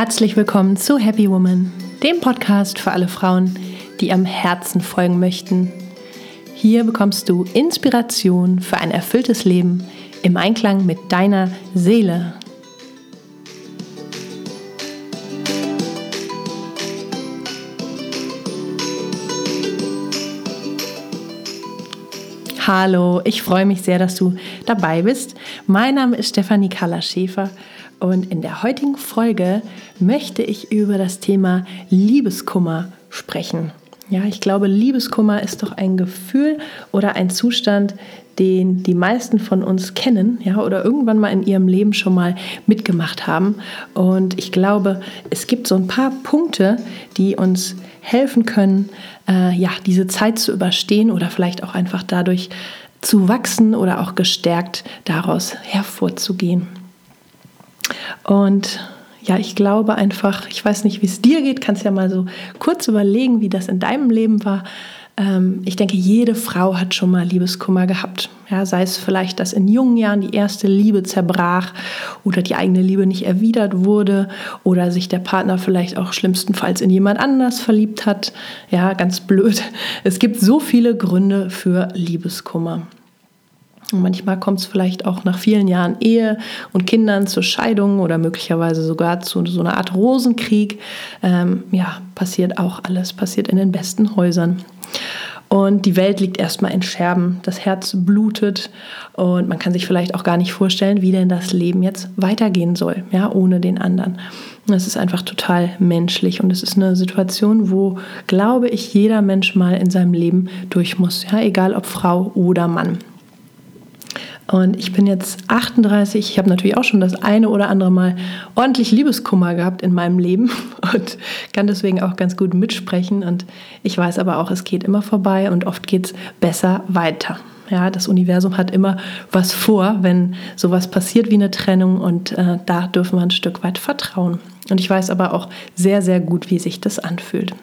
Herzlich willkommen zu Happy Woman, dem Podcast für alle Frauen, die am Herzen folgen möchten. Hier bekommst du Inspiration für ein erfülltes Leben im Einklang mit deiner Seele. Hallo, ich freue mich sehr, dass du dabei bist. Mein Name ist Stefanie Kaller-Schäfer und in der heutigen Folge möchte ich über das Thema Liebeskummer sprechen. Ja, ich glaube, Liebeskummer ist doch ein Gefühl oder ein Zustand, den die meisten von uns kennen, ja, oder irgendwann mal in ihrem Leben schon mal mitgemacht haben. Und ich glaube, es gibt so ein paar Punkte, die uns helfen können, äh, ja, diese Zeit zu überstehen oder vielleicht auch einfach dadurch zu wachsen oder auch gestärkt daraus hervorzugehen. Und ja, ich glaube einfach, ich weiß nicht, wie es dir geht, kannst ja mal so kurz überlegen, wie das in deinem Leben war. Ähm, ich denke, jede Frau hat schon mal Liebeskummer gehabt. Ja, sei es vielleicht, dass in jungen Jahren die erste Liebe zerbrach oder die eigene Liebe nicht erwidert wurde oder sich der Partner vielleicht auch schlimmstenfalls in jemand anders verliebt hat. Ja, ganz blöd. Es gibt so viele Gründe für Liebeskummer. Und manchmal kommt es vielleicht auch nach vielen Jahren Ehe und Kindern zur Scheidung oder möglicherweise sogar zu so einer Art Rosenkrieg. Ähm, ja, passiert auch alles, passiert in den besten Häusern. Und die Welt liegt erstmal in Scherben, das Herz blutet und man kann sich vielleicht auch gar nicht vorstellen, wie denn das Leben jetzt weitergehen soll, ja, ohne den anderen. Das ist einfach total menschlich und es ist eine Situation, wo, glaube ich, jeder Mensch mal in seinem Leben durch muss, ja, egal ob Frau oder Mann. Und ich bin jetzt 38. Ich habe natürlich auch schon das eine oder andere Mal ordentlich Liebeskummer gehabt in meinem Leben und kann deswegen auch ganz gut mitsprechen. Und ich weiß aber auch, es geht immer vorbei und oft geht es besser weiter. Ja, das Universum hat immer was vor, wenn sowas passiert wie eine Trennung und äh, da dürfen wir ein Stück weit vertrauen. Und ich weiß aber auch sehr, sehr gut, wie sich das anfühlt.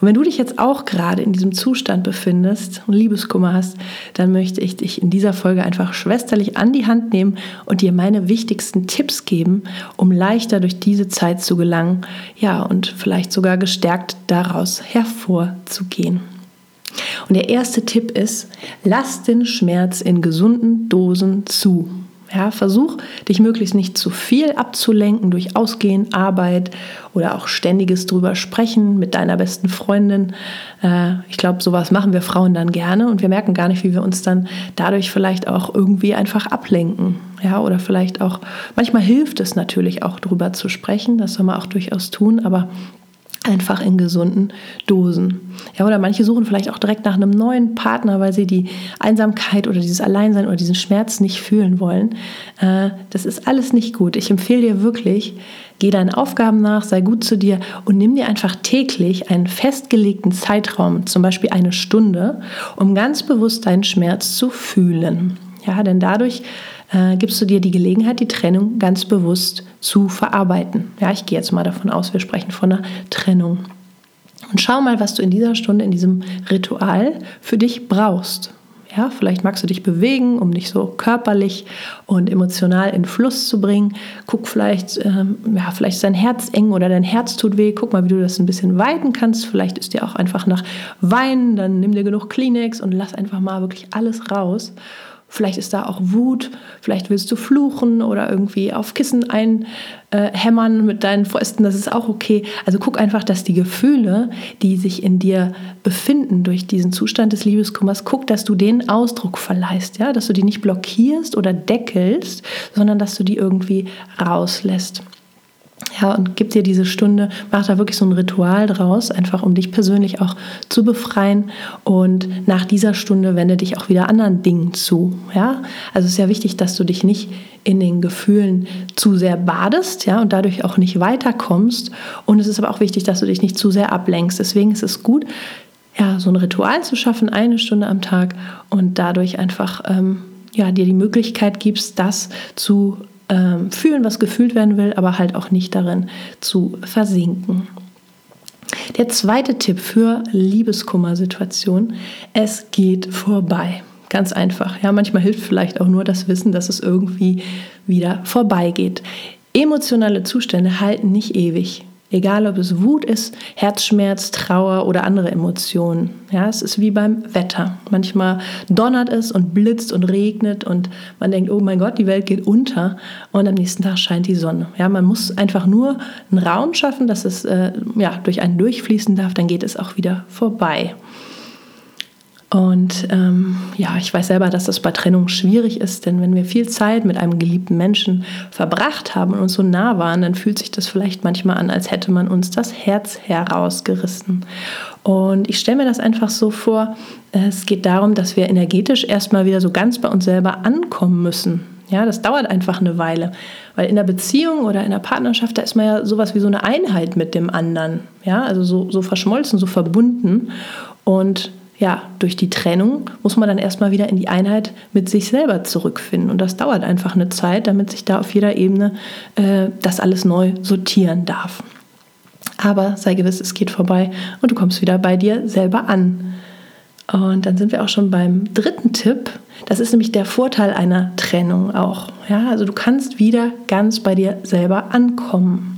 Und wenn du dich jetzt auch gerade in diesem Zustand befindest und Liebeskummer hast, dann möchte ich dich in dieser Folge einfach schwesterlich an die Hand nehmen und dir meine wichtigsten Tipps geben, um leichter durch diese Zeit zu gelangen, ja, und vielleicht sogar gestärkt daraus hervorzugehen. Und der erste Tipp ist, lass den Schmerz in gesunden Dosen zu. Ja, versuch, dich möglichst nicht zu viel abzulenken durch Ausgehen, Arbeit oder auch ständiges drüber sprechen mit deiner besten Freundin. Äh, ich glaube, sowas machen wir Frauen dann gerne und wir merken gar nicht, wie wir uns dann dadurch vielleicht auch irgendwie einfach ablenken. Ja, oder vielleicht auch, manchmal hilft es natürlich auch drüber zu sprechen, das soll man auch durchaus tun, aber einfach in gesunden Dosen. Ja, oder manche suchen vielleicht auch direkt nach einem neuen Partner, weil sie die Einsamkeit oder dieses Alleinsein oder diesen Schmerz nicht fühlen wollen. Äh, das ist alles nicht gut. Ich empfehle dir wirklich, geh deinen Aufgaben nach, sei gut zu dir und nimm dir einfach täglich einen festgelegten Zeitraum, zum Beispiel eine Stunde, um ganz bewusst deinen Schmerz zu fühlen. Ja, denn dadurch äh, gibst du dir die Gelegenheit, die Trennung ganz bewusst zu verarbeiten. Ja, ich gehe jetzt mal davon aus, wir sprechen von einer Trennung. Und schau mal, was du in dieser Stunde, in diesem Ritual für dich brauchst. Ja, vielleicht magst du dich bewegen, um dich so körperlich und emotional in Fluss zu bringen. Guck vielleicht, ähm, ja, vielleicht ist dein Herz eng oder dein Herz tut weh. Guck mal, wie du das ein bisschen weiten kannst. Vielleicht ist dir auch einfach nach Weinen. Dann nimm dir genug Kleenex und lass einfach mal wirklich alles raus. Vielleicht ist da auch Wut, vielleicht willst du fluchen oder irgendwie auf Kissen einhämmern mit deinen Fäusten, das ist auch okay. Also guck einfach, dass die Gefühle, die sich in dir befinden durch diesen Zustand des Liebeskummers, guck, dass du den Ausdruck verleihst, ja, dass du die nicht blockierst oder deckelst, sondern dass du die irgendwie rauslässt. Ja, und gib dir diese Stunde, mach da wirklich so ein Ritual draus, einfach um dich persönlich auch zu befreien. Und nach dieser Stunde wende dich auch wieder anderen Dingen zu. Ja, also es ist ja wichtig, dass du dich nicht in den Gefühlen zu sehr badest, ja, und dadurch auch nicht weiterkommst. Und es ist aber auch wichtig, dass du dich nicht zu sehr ablenkst. Deswegen ist es gut, ja, so ein Ritual zu schaffen, eine Stunde am Tag und dadurch einfach ähm, ja, dir die Möglichkeit gibst, das zu ähm, fühlen, was gefühlt werden will, aber halt auch nicht darin zu versinken. Der zweite Tipp für Liebeskummersituationen, es geht vorbei. Ganz einfach. Ja, manchmal hilft vielleicht auch nur das Wissen, dass es irgendwie wieder vorbeigeht. Emotionale Zustände halten nicht ewig. Egal, ob es Wut ist, Herzschmerz, Trauer oder andere Emotionen. Ja, es ist wie beim Wetter. Manchmal donnert es und blitzt und regnet und man denkt, oh mein Gott, die Welt geht unter und am nächsten Tag scheint die Sonne. Ja, man muss einfach nur einen Raum schaffen, dass es äh, ja, durch einen durchfließen darf, dann geht es auch wieder vorbei. Und ähm, ja, ich weiß selber, dass das bei Trennung schwierig ist, denn wenn wir viel Zeit mit einem geliebten Menschen verbracht haben und uns so nah waren, dann fühlt sich das vielleicht manchmal an, als hätte man uns das Herz herausgerissen. Und ich stelle mir das einfach so vor, es geht darum, dass wir energetisch erstmal wieder so ganz bei uns selber ankommen müssen. Ja, das dauert einfach eine Weile, weil in der Beziehung oder in der Partnerschaft, da ist man ja sowas wie so eine Einheit mit dem anderen. Ja, also so, so verschmolzen, so verbunden. Und ja, durch die Trennung muss man dann erstmal wieder in die Einheit mit sich selber zurückfinden. Und das dauert einfach eine Zeit, damit sich da auf jeder Ebene äh, das alles neu sortieren darf. Aber sei gewiss, es geht vorbei und du kommst wieder bei dir selber an. Und dann sind wir auch schon beim dritten Tipp. Das ist nämlich der Vorteil einer Trennung auch. Ja, also du kannst wieder ganz bei dir selber ankommen.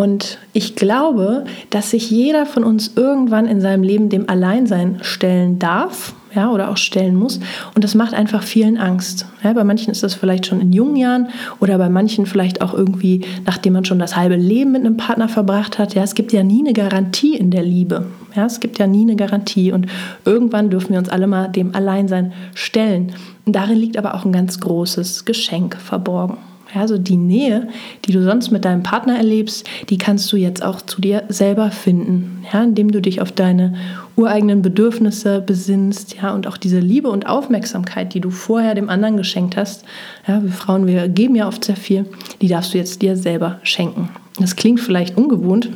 Und ich glaube, dass sich jeder von uns irgendwann in seinem Leben dem Alleinsein stellen darf, ja, oder auch stellen muss. Und das macht einfach vielen Angst. Ja, bei manchen ist das vielleicht schon in jungen Jahren oder bei manchen vielleicht auch irgendwie, nachdem man schon das halbe Leben mit einem Partner verbracht hat. Ja, es gibt ja nie eine Garantie in der Liebe. Ja, es gibt ja nie eine Garantie. Und irgendwann dürfen wir uns alle mal dem Alleinsein stellen. Und darin liegt aber auch ein ganz großes Geschenk verborgen. Also die Nähe, die du sonst mit deinem Partner erlebst, die kannst du jetzt auch zu dir selber finden, ja, indem du dich auf deine ureigenen Bedürfnisse besinnst, ja, und auch diese Liebe und Aufmerksamkeit, die du vorher dem anderen geschenkt hast. Ja, wir Frauen, wir geben ja oft sehr viel, die darfst du jetzt dir selber schenken. Das klingt vielleicht ungewohnt,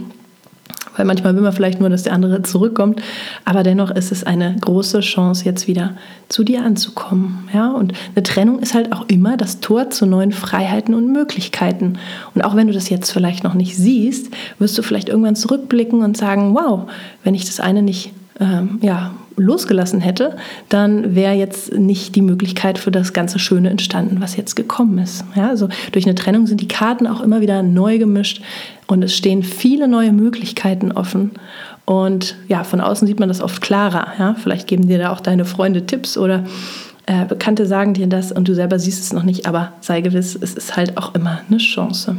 weil manchmal will man vielleicht nur, dass der andere zurückkommt, aber dennoch ist es eine große Chance, jetzt wieder zu dir anzukommen. Ja? Und eine Trennung ist halt auch immer das Tor zu neuen Freiheiten und Möglichkeiten. Und auch wenn du das jetzt vielleicht noch nicht siehst, wirst du vielleicht irgendwann zurückblicken und sagen, wow, wenn ich das eine nicht ähm, ja, losgelassen hätte, dann wäre jetzt nicht die Möglichkeit für das ganze Schöne entstanden, was jetzt gekommen ist. Ja, also durch eine Trennung sind die Karten auch immer wieder neu gemischt und es stehen viele neue Möglichkeiten offen. Und ja, von außen sieht man das oft klarer. Ja? Vielleicht geben dir da auch deine Freunde Tipps oder äh, Bekannte sagen dir das und du selber siehst es noch nicht, aber sei gewiss, es ist halt auch immer eine Chance.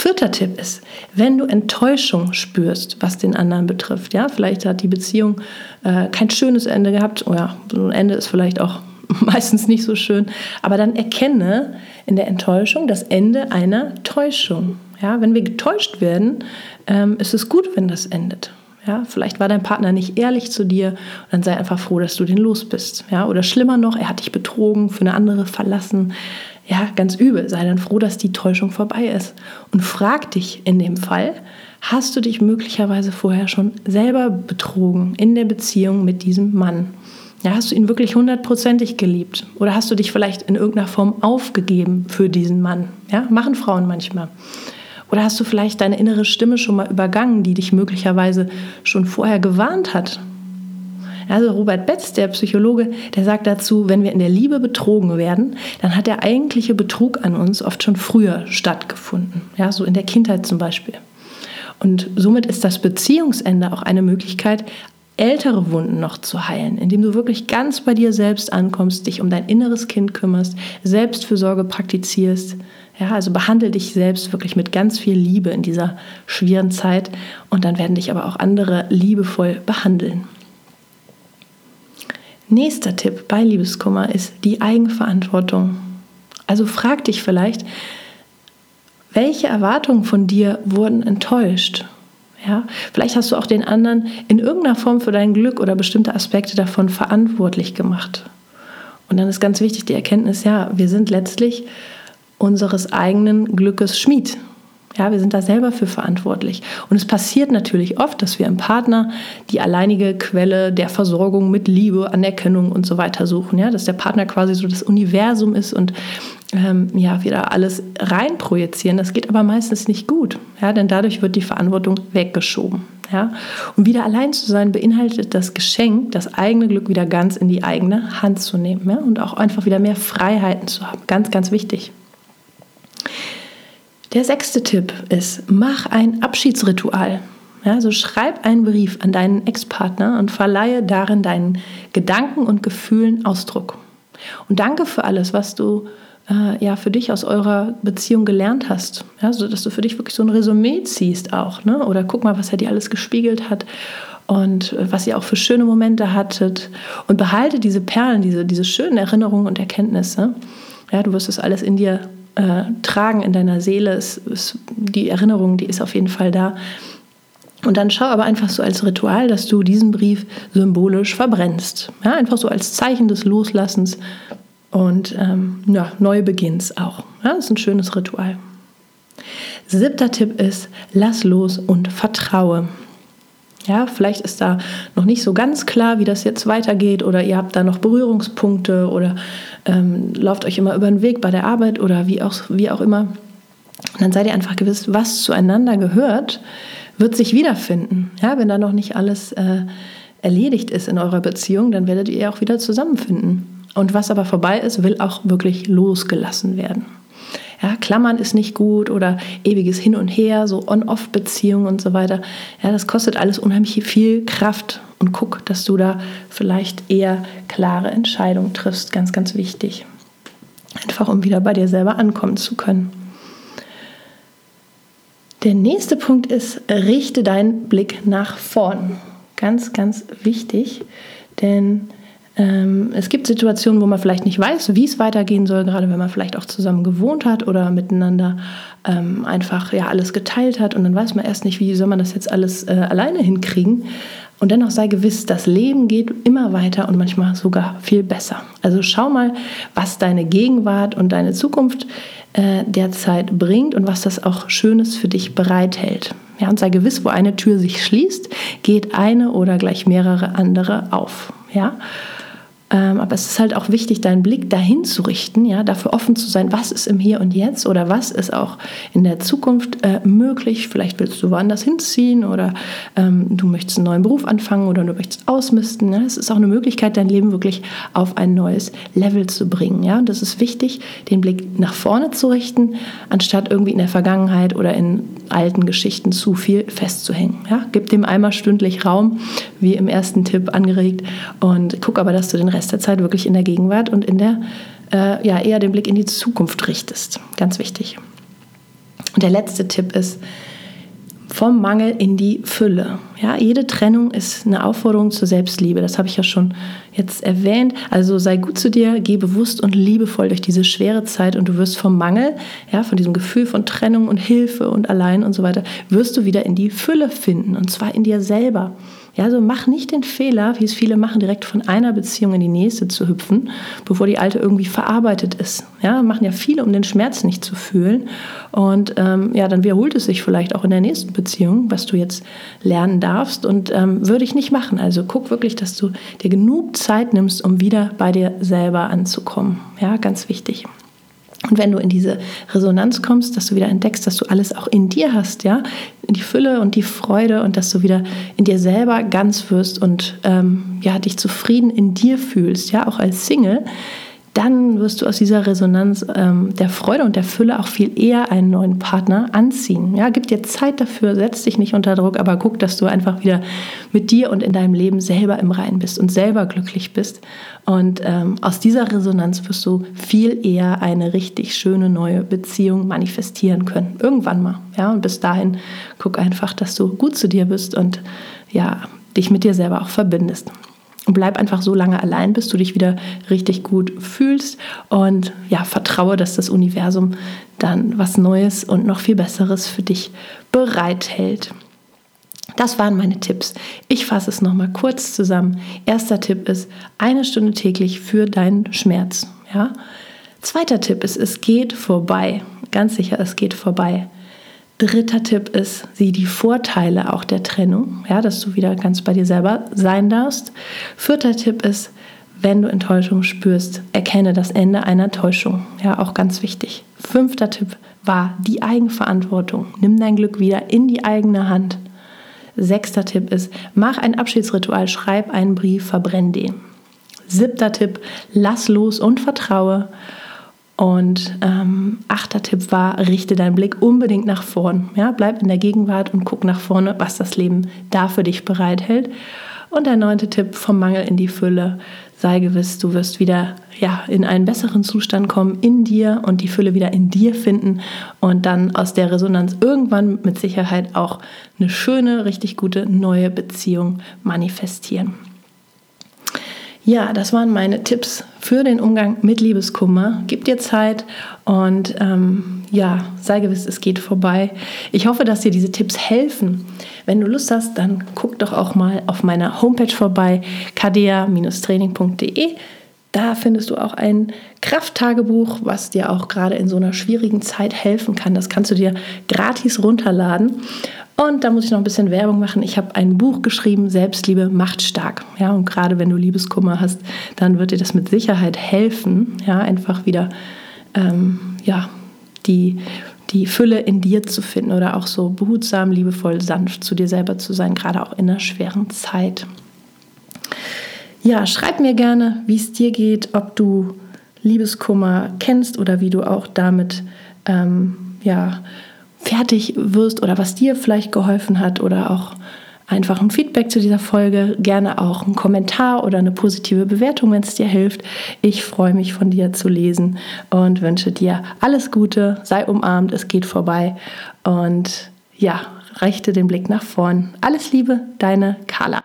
Vierter Tipp ist, wenn du Enttäuschung spürst, was den anderen betrifft, ja, vielleicht hat die Beziehung äh, kein schönes Ende gehabt, oder so ein Ende ist vielleicht auch meistens nicht so schön, aber dann erkenne in der Enttäuschung das Ende einer Täuschung. Ja, wenn wir getäuscht werden, ähm, ist es gut, wenn das endet. Ja, vielleicht war dein Partner nicht ehrlich zu dir, dann sei einfach froh, dass du den los bist. Ja, oder schlimmer noch, er hat dich betrogen, für eine andere verlassen ja, ganz übel. Sei dann froh, dass die Täuschung vorbei ist. Und frag dich in dem Fall, hast du dich möglicherweise vorher schon selber betrogen in der Beziehung mit diesem Mann? Ja, hast du ihn wirklich hundertprozentig geliebt? Oder hast du dich vielleicht in irgendeiner Form aufgegeben für diesen Mann? Ja, machen Frauen manchmal. Oder hast du vielleicht deine innere Stimme schon mal übergangen, die dich möglicherweise schon vorher gewarnt hat? Also Robert Betz, der Psychologe, der sagt dazu, wenn wir in der Liebe betrogen werden, dann hat der eigentliche Betrug an uns oft schon früher stattgefunden. Ja, so in der Kindheit zum Beispiel. Und somit ist das Beziehungsende auch eine Möglichkeit, ältere Wunden noch zu heilen, indem du wirklich ganz bei dir selbst ankommst, dich um dein inneres Kind kümmerst, Selbstfürsorge praktizierst. Ja, also behandle dich selbst wirklich mit ganz viel Liebe in dieser schweren Zeit und dann werden dich aber auch andere liebevoll behandeln. Nächster Tipp bei Liebeskummer ist die Eigenverantwortung. Also frag dich vielleicht, welche Erwartungen von dir wurden enttäuscht? Ja, vielleicht hast du auch den anderen in irgendeiner Form für dein Glück oder bestimmte Aspekte davon verantwortlich gemacht. Und dann ist ganz wichtig die Erkenntnis, ja, wir sind letztlich unseres eigenen Glückes Schmied. Ja, wir sind da selber für verantwortlich. Und es passiert natürlich oft, dass wir im Partner die alleinige Quelle der Versorgung mit Liebe, Anerkennung und so weiter suchen. Ja, dass der Partner quasi so das Universum ist und ähm, ja, wir alles reinprojizieren. Das geht aber meistens nicht gut. Ja, denn dadurch wird die Verantwortung weggeschoben. Ja, um wieder allein zu sein, beinhaltet das Geschenk, das eigene Glück wieder ganz in die eigene Hand zu nehmen ja, und auch einfach wieder mehr Freiheiten zu haben. Ganz, ganz wichtig. Der sechste Tipp ist, mach ein Abschiedsritual. Also schreib einen Brief an deinen Ex-Partner und verleihe darin deinen Gedanken und Gefühlen Ausdruck. Und danke für alles, was du äh, ja für dich aus eurer Beziehung gelernt hast. Ja, so dass du für dich wirklich so ein Resümee ziehst auch. Ne? Oder guck mal, was er dir alles gespiegelt hat und äh, was ihr auch für schöne Momente hattet. Und behalte diese Perlen, diese, diese schönen Erinnerungen und Erkenntnisse. Ja, du wirst es alles in dir äh, tragen in deiner Seele. Es, es, die Erinnerung, die ist auf jeden Fall da. Und dann schau aber einfach so als Ritual, dass du diesen Brief symbolisch verbrennst. Ja, einfach so als Zeichen des Loslassens und ähm, ja, Neubeginns auch. Ja, das ist ein schönes Ritual. Siebter Tipp ist, lass los und vertraue. Ja, vielleicht ist da noch nicht so ganz klar, wie das jetzt weitergeht oder ihr habt da noch Berührungspunkte oder ähm, lauft euch immer über den Weg bei der Arbeit oder wie auch, wie auch immer. Und dann seid ihr einfach gewiss, was zueinander gehört, wird sich wiederfinden. Ja, wenn da noch nicht alles äh, erledigt ist in eurer Beziehung, dann werdet ihr auch wieder zusammenfinden. Und was aber vorbei ist, will auch wirklich losgelassen werden. Ja, Klammern ist nicht gut oder ewiges Hin und Her, so On-Off-Beziehungen und so weiter. Ja, das kostet alles unheimlich viel Kraft. Und guck, dass du da vielleicht eher klare Entscheidungen triffst. Ganz, ganz wichtig. Einfach um wieder bei dir selber ankommen zu können. Der nächste Punkt ist, richte deinen Blick nach vorn. Ganz, ganz wichtig, denn es gibt Situationen, wo man vielleicht nicht weiß, wie es weitergehen soll, gerade wenn man vielleicht auch zusammen gewohnt hat oder miteinander ähm, einfach ja alles geteilt hat und dann weiß man erst nicht, wie soll man das jetzt alles äh, alleine hinkriegen. Und dennoch sei gewiss, das Leben geht immer weiter und manchmal sogar viel besser. Also schau mal, was deine Gegenwart und deine Zukunft äh, derzeit bringt und was das auch Schönes für dich bereithält. Ja, und sei gewiss, wo eine Tür sich schließt, geht eine oder gleich mehrere andere auf. Ja. Ähm, aber es ist halt auch wichtig, deinen Blick dahin zu richten, ja, dafür offen zu sein, was ist im Hier und Jetzt oder was ist auch in der Zukunft äh, möglich. Vielleicht willst du woanders hinziehen oder ähm, du möchtest einen neuen Beruf anfangen oder du möchtest ausmisten. Es ist auch eine Möglichkeit, dein Leben wirklich auf ein neues Level zu bringen. Ja. Und das ist wichtig, den Blick nach vorne zu richten, anstatt irgendwie in der Vergangenheit oder in alten Geschichten zu viel festzuhängen. Ja. Gib dem einmal stündlich Raum, wie im ersten Tipp angeregt, und guck aber, dass du den Rest Rest der Zeit wirklich in der Gegenwart und in der, äh, ja, eher den Blick in die Zukunft richtest. Ganz wichtig. Und der letzte Tipp ist, vom Mangel in die Fülle. Ja, jede Trennung ist eine Aufforderung zur Selbstliebe. Das habe ich ja schon jetzt erwähnt. Also sei gut zu dir, geh bewusst und liebevoll durch diese schwere Zeit und du wirst vom Mangel, ja, von diesem Gefühl von Trennung und Hilfe und allein und so weiter, wirst du wieder in die Fülle finden und zwar in dir selber. Ja, also mach nicht den Fehler, wie es viele machen, direkt von einer Beziehung in die nächste zu hüpfen, bevor die alte irgendwie verarbeitet ist. Ja, machen ja viele, um den Schmerz nicht zu fühlen. Und ähm, ja, dann wiederholt es sich vielleicht auch in der nächsten Beziehung, was du jetzt lernen darfst. Und ähm, würde ich nicht machen. Also guck wirklich, dass du dir genug Zeit nimmst, um wieder bei dir selber anzukommen. Ja, ganz wichtig. Und wenn du in diese Resonanz kommst, dass du wieder entdeckst, dass du alles auch in dir hast, ja, die Fülle und die Freude und dass du wieder in dir selber ganz wirst und ähm, ja, dich zufrieden in dir fühlst, ja, auch als Single, dann wirst du aus dieser Resonanz ähm, der Freude und der Fülle auch viel eher einen neuen Partner anziehen. Ja, gib dir Zeit dafür, setz dich nicht unter Druck, aber guck, dass du einfach wieder mit dir und in deinem Leben selber im Reinen bist und selber glücklich bist. Und ähm, aus dieser Resonanz wirst du viel eher eine richtig schöne neue Beziehung manifestieren können. Irgendwann mal. Ja, und bis dahin guck einfach, dass du gut zu dir bist und ja, dich mit dir selber auch verbindest. Und bleib einfach so lange allein, bis du dich wieder richtig gut fühlst. Und ja, vertraue, dass das Universum dann was Neues und noch viel Besseres für dich bereithält. Das waren meine Tipps. Ich fasse es nochmal kurz zusammen. Erster Tipp ist eine Stunde täglich für deinen Schmerz. Ja? Zweiter Tipp ist, es geht vorbei. Ganz sicher, es geht vorbei. Dritter Tipp ist, sieh die Vorteile auch der Trennung, ja, dass du wieder ganz bei dir selber sein darfst. Vierter Tipp ist, wenn du Enttäuschung spürst, erkenne das Ende einer Täuschung. Ja, auch ganz wichtig. Fünfter Tipp war die Eigenverantwortung. Nimm dein Glück wieder in die eigene Hand. Sechster Tipp ist, mach ein Abschiedsritual, schreib einen Brief, verbrenn den. Siebter Tipp, lass los und vertraue. Und ähm, achter Tipp war, richte deinen Blick unbedingt nach vorn. Ja, bleib in der Gegenwart und guck nach vorne, was das Leben da für dich bereithält. Und der neunte Tipp, vom Mangel in die Fülle. Sei gewiss, du wirst wieder ja, in einen besseren Zustand kommen in dir und die Fülle wieder in dir finden und dann aus der Resonanz irgendwann mit Sicherheit auch eine schöne, richtig gute neue Beziehung manifestieren. Ja, das waren meine Tipps für den Umgang mit Liebeskummer. Gib dir Zeit und ähm, ja, sei gewiss, es geht vorbei. Ich hoffe, dass dir diese Tipps helfen. Wenn du Lust hast, dann guck doch auch mal auf meiner Homepage vorbei, kadea-training.de. Da findest du auch ein Krafttagebuch, was dir auch gerade in so einer schwierigen Zeit helfen kann. Das kannst du dir gratis runterladen. Und da muss ich noch ein bisschen Werbung machen. Ich habe ein Buch geschrieben, Selbstliebe macht stark. Ja, und gerade wenn du Liebeskummer hast, dann wird dir das mit Sicherheit helfen, ja, einfach wieder ähm, ja, die, die Fülle in dir zu finden oder auch so behutsam, liebevoll, sanft zu dir selber zu sein, gerade auch in einer schweren Zeit. Ja, schreib mir gerne, wie es dir geht, ob du Liebeskummer kennst oder wie du auch damit ähm, ja, fertig wirst oder was dir vielleicht geholfen hat oder auch einfach ein Feedback zu dieser Folge, gerne auch einen Kommentar oder eine positive Bewertung, wenn es dir hilft. Ich freue mich von dir zu lesen und wünsche dir alles Gute, sei umarmt, es geht vorbei und ja, rechte den Blick nach vorn. Alles Liebe, deine Carla.